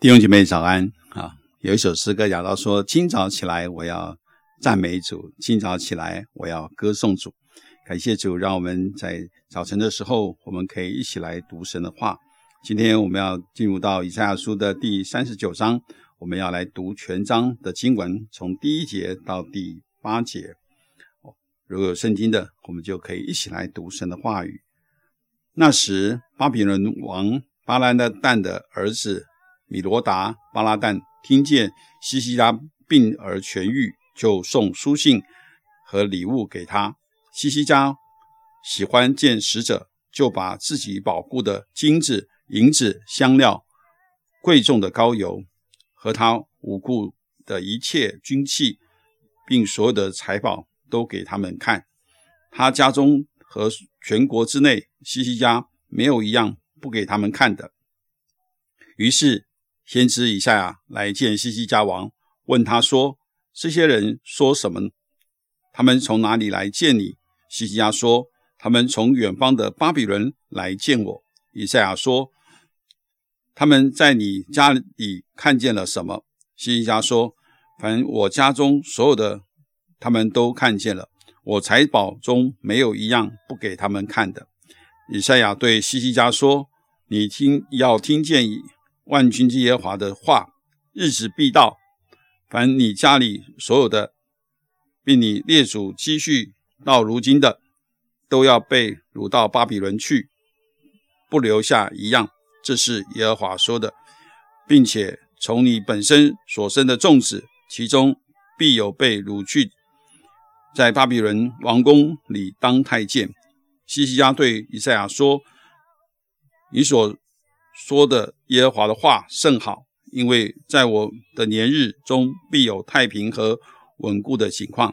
弟兄姐妹早安。啊有一首诗歌讲到说今早起来我要赞美主今早起来我要歌颂主。感谢主让我们在早晨的时候我们可以一起来读神的话。今天我们要进入到以赛亚书的第三十九章我们要来读全章的经文从第一节到第八节。如果有圣经的我们就可以一起来读神的话语。那时，巴比伦王巴兰的旦的儿子。米罗达巴拉旦听见西西拉病而痊愈，就送书信和礼物给他。西西家喜欢见使者，就把自己保护的金子、银子、香料、贵重的膏油和他武库的一切军器，并所有的财宝都给他们看。他家中和全国之内，西西家没有一样不给他们看的。于是。先知以赛亚来见西西家王，问他说：“这些人说什么？他们从哪里来见你？”西西家说：“他们从远方的巴比伦来见我。”以赛亚说：“他们在你家里看见了什么？”西西家说：“凡我家中所有的，他们都看见了。我财宝中没有一样不给他们看的。”以赛亚对西西家说：“你听，要听见。”万军之耶和华的话，日子必到，凡你家里所有的，并你列祖积蓄到如今的，都要被掳到巴比伦去，不留下一样。这是耶和华说的，并且从你本身所生的众子，其中必有被掳去，在巴比伦王宫里当太监。西西家对以赛亚说：“你所。”说的耶和华的话甚好，因为在我的年日中必有太平和稳固的情况。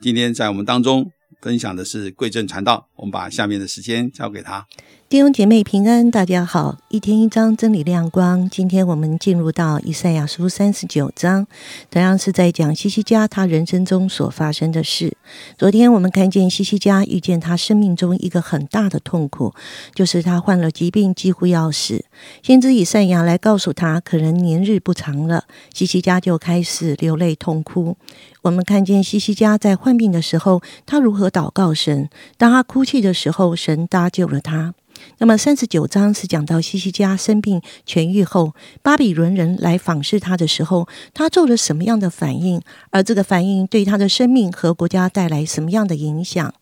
今天在我们当中分享的是贵正传道，我们把下面的时间交给他。弟兄姐妹平安，大家好！一天一章真理亮光。今天我们进入到以赛亚书三十九章，同样是在讲西西家他人生中所发生的事。昨天我们看见西西家遇见他生命中一个很大的痛苦，就是他患了疾病，几乎要死。先知以赛亚来告诉他，可能年日不长了。西西家就开始流泪痛哭。我们看见西西家在患病的时候，他如何祷告神；当他哭泣的时候，神搭救了他。那么三十九章是讲到西西家生病痊愈后，巴比伦人来访视他的时候，他做了什么样的反应？而这个反应对他的生命和国家带来什么样的影响？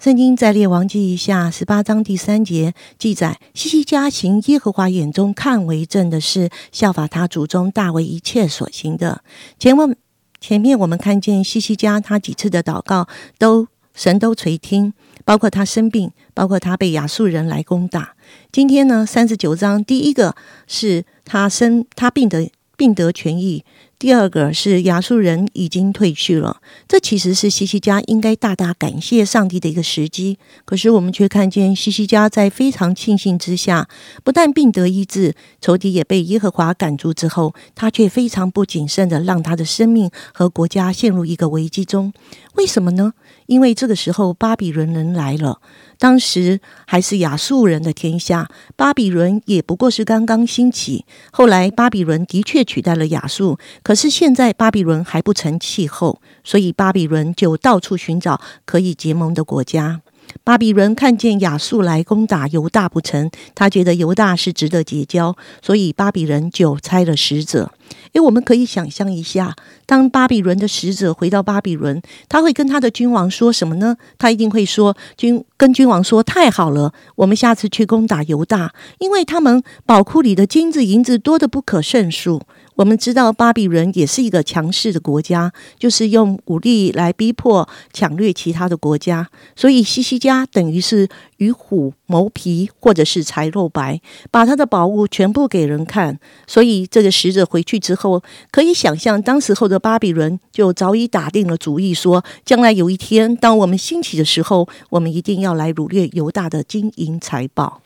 圣经在列王记下十八章第三节记载，西西家行耶和华眼中看为正的事，效法他祖宗大卫一切所行的。前面前面我们看见西西家他几次的祷告，都神都垂听。包括他生病，包括他被亚述人来攻打。今天呢，三十九章第一个是他生他病得病得痊愈。第二个是亚述人已经退去了，这其实是西西家应该大大感谢上帝的一个时机。可是我们却看见西西家在非常庆幸之下，不但病得医治，仇敌也被耶和华赶出之后，他却非常不谨慎的让他的生命和国家陷入一个危机中。为什么呢？因为这个时候巴比伦人来了。当时还是亚述人的天下，巴比伦也不过是刚刚兴起。后来巴比伦的确取代了亚述，可是现在巴比伦还不成气候，所以巴比伦就到处寻找可以结盟的国家。巴比伦看见亚述来攻打犹大不成，他觉得犹大是值得结交，所以巴比伦就差了使者。诶，我们可以想象一下，当巴比伦的使者回到巴比伦，他会跟他的君王说什么呢？他一定会说：“君跟君王说，太好了，我们下次去攻打犹大，因为他们宝库里的金子银子多得不可胜数。”我们知道巴比伦也是一个强势的国家，就是用武力来逼迫抢掠其他的国家，所以西西家等于是与虎谋皮，或者是财肉白，把他的宝物全部给人看。所以这个使者回去之后，可以想象当时候的巴比伦就早已打定了主意，说将来有一天，当我们兴起的时候，我们一定要来掳掠犹大的金银财宝。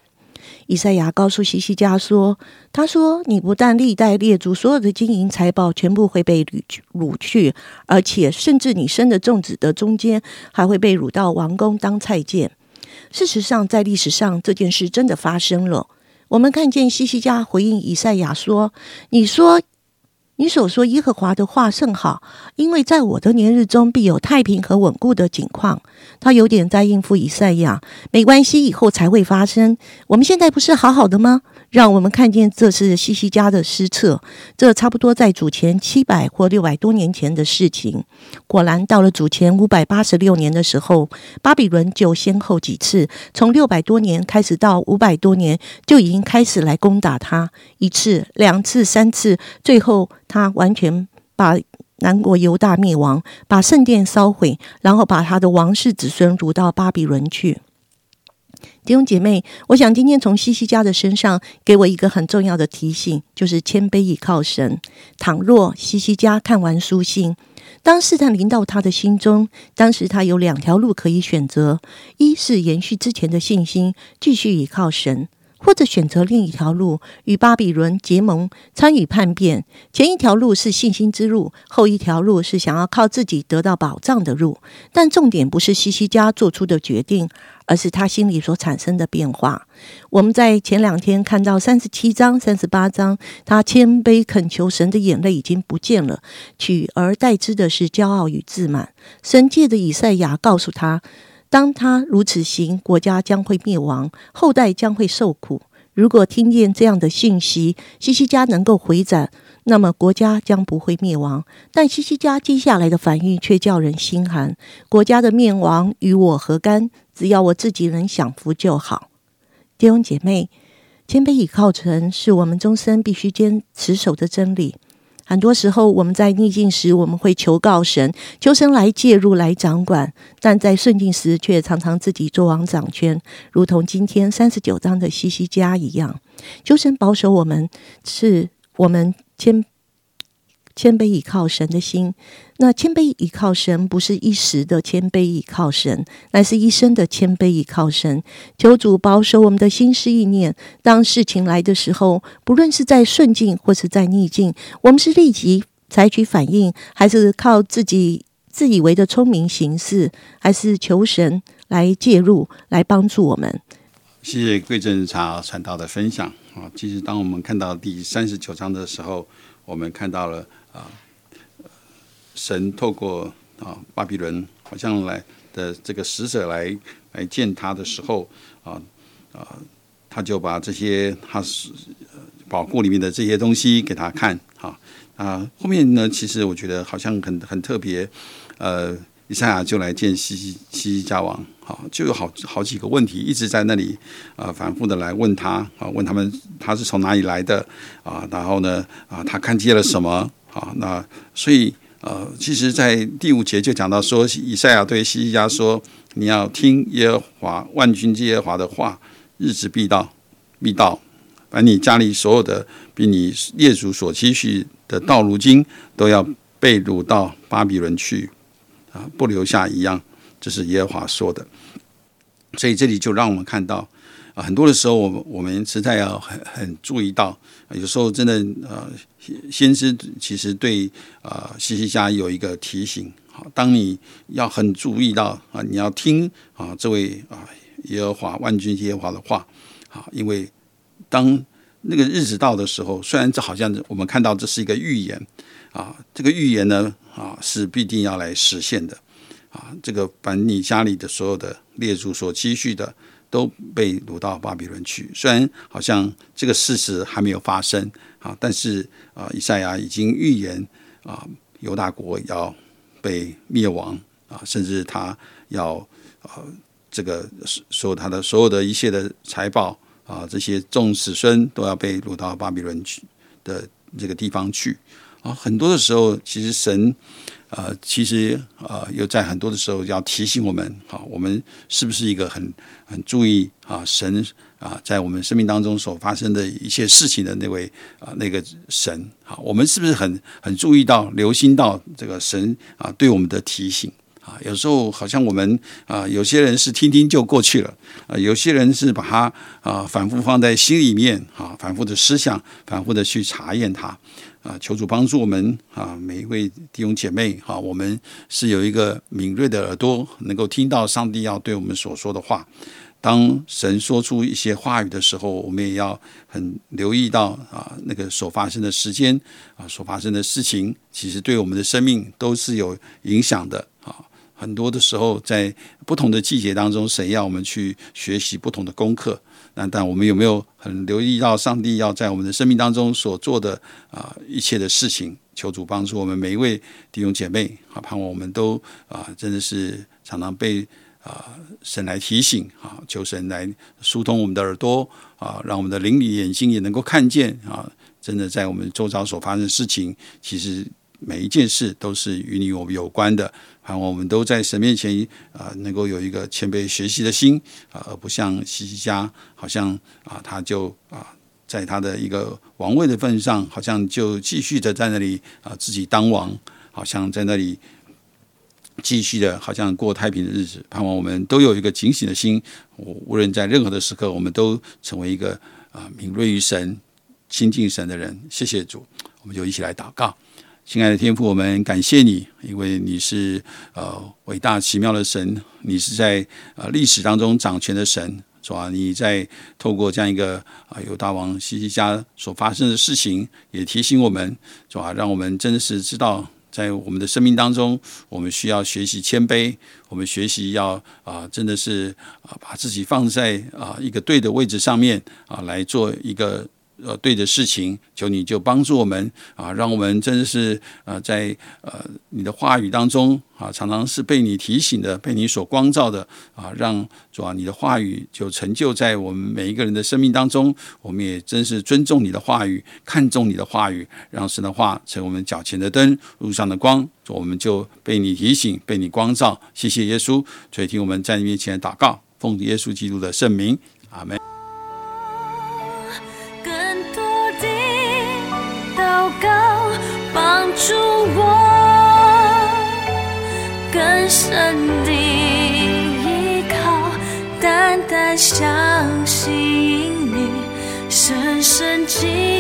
以赛亚告诉西西家说：“他说，你不但历代列祖所有的金银财宝全部会被掳掳去，而且甚至你生的粽子的中间还会被掳到王宫当菜贱。事实上，在历史上这件事真的发生了。我们看见西西家回应以赛亚说：“你说。”你所说耶和华的话甚好，因为在我的年日中必有太平和稳固的景况。他有点在应付以赛亚，没关系，以后才会发生。我们现在不是好好的吗？让我们看见这是西西家的失策，这差不多在主前七百或六百多年前的事情。果然，到了主前五百八十六年的时候，巴比伦就先后几次，从六百多年开始到五百多年，就已经开始来攻打他一次、两次、三次，最后他完全把南国犹大灭亡，把圣殿烧毁，然后把他的王室子孙掳到巴比伦去。弟兄姐妹，我想今天从西西家的身上给我一个很重要的提醒，就是谦卑倚靠神。倘若西西家看完书信，当试探临到他的心中，当时他有两条路可以选择：一是延续之前的信心，继续倚靠神。或者选择另一条路，与巴比伦结盟，参与叛变。前一条路是信心之路，后一条路是想要靠自己得到保障的路。但重点不是西西家做出的决定，而是他心里所产生的变化。我们在前两天看到三十七章、三十八章，他谦卑恳求神的眼泪已经不见了，取而代之的是骄傲与自满。神界的以赛亚告诉他。当他如此行，国家将会灭亡，后代将会受苦。如果听见这样的信息，西西家能够回转，那么国家将不会灭亡。但西西家接下来的反应却叫人心寒：国家的灭亡与我何干？只要我自己能享福就好。弟兄姐妹，谦卑倚靠神，是我们终身必须坚持守的真理。很多时候，我们在逆境时，我们会求告神，求神来介入、来掌管；但在顺境时，却常常自己做王掌权，如同今天三十九章的西西家一样。求神保守我们，是我们谦。谦卑倚靠神的心，那谦卑倚靠神不是一时的谦卑倚靠神，乃是一生的谦卑倚靠神。求主保守我们的心思意念，当事情来的时候，不论是在顺境或是在逆境，我们是立即采取反应，还是靠自己自以为的聪明行事，还是求神来介入来帮助我们？谢谢贵正茶传道的分享啊！其实当我们看到第三十九章的时候，我们看到了。啊，神透过啊巴比伦好像来的这个使者来来见他的时候啊啊，他就把这些他是宝库里面的这些东西给他看啊啊，后面呢，其实我觉得好像很很特别，呃，以赛亚就来见西西西西加王，好，就有好好几个问题一直在那里啊反复的来问他啊，问他们他是从哪里来的啊，然后呢啊，他看见了什么？啊，那所以呃，其实，在第五节就讲到说，以赛亚对西西家说：“你要听耶和华万军之耶和华的话，日子必到，必到，把你家里所有的比你列祖所期许的，到如今都要被掳到巴比伦去，啊，不留下一样。”这是耶和华说的。所以这里就让我们看到。啊，很多的时候，我们我们实在要很很注意到，有时候真的呃，先先知其实对啊西西家有一个提醒，好，当你要很注意到啊，你要听啊这位啊耶和华万军耶和华的话，好，因为当那个日子到的时候，虽然这好像我们看到这是一个预言啊，这个预言呢啊是必定要来实现的啊，这个把你家里的所有的列祖所积蓄的。都被掳到巴比伦去。虽然好像这个事实还没有发生啊，但是啊，以赛亚已经预言啊，犹大国要被灭亡啊，甚至他要啊，这个说他的所有的一切的财宝啊，这些众子孙都要被掳到巴比伦去的这个地方去啊。很多的时候，其实神。呃，其实呃，又在很多的时候要提醒我们，好，我们是不是一个很很注意啊神啊在我们生命当中所发生的一些事情的那位啊那个神，好，我们是不是很很注意到、留心到这个神啊对我们的提醒啊？有时候好像我们啊，有些人是听听就过去了，啊，有些人是把它啊反复放在心里面啊，反复的思想，反复的去查验它。啊，求主帮助我们啊！每一位弟兄姐妹，哈，我们是有一个敏锐的耳朵，能够听到上帝要对我们所说的话。当神说出一些话语的时候，我们也要很留意到啊，那个所发生的时间啊，所发生的事情，其实对我们的生命都是有影响的啊。很多的时候，在不同的季节当中，神要我们去学习不同的功课。那但我们有没有很留意到上帝要在我们的生命当中所做的啊一切的事情？求主帮助我们每一位弟兄姐妹啊，盼望我们都啊，真的是常常被。啊，神来提醒啊，求神来疏通我们的耳朵啊，让我们的灵里眼睛也能够看见啊。真的在我们周遭所发生的事情，其实每一件事都是与你我们有关的。盼望我们都在神面前啊，能够有一个谦卑学习的心啊，而不像西西家，好像啊，他就啊，在他的一个王位的份上，好像就继续的在那里啊，自己当王，好像在那里。继续的，好像过太平的日子。盼望我们都有一个警醒的心，无论在任何的时刻，我们都成为一个啊敏锐于神、亲近神的人。谢谢主，我们就一起来祷告。亲爱的天父，我们感谢你，因为你是呃伟大奇妙的神，你是在呃历史当中掌权的神，是吧？你在透过这样一个啊犹大王西西家所发生的事情，也提醒我们，是吧？让我们真的是知道。在我们的生命当中，我们需要学习谦卑，我们学习要啊，真的是啊，把自己放在啊一个对的位置上面啊，来做一个。呃，对的事情，求你就帮助我们啊，让我们真的是呃，在呃你的话语当中啊，常常是被你提醒的，被你所光照的啊，让主啊，你的话语就成就在我们每一个人的生命当中。我们也真是尊重你的话语，看重你的话语，让神的话成为我们脚前的灯，路上的光。我们就被你提醒，被你光照。谢谢耶稣，垂听我们在你面前祷告，奉耶稣基督的圣名，阿门。助我更深的依靠，淡淡相信你，深深记。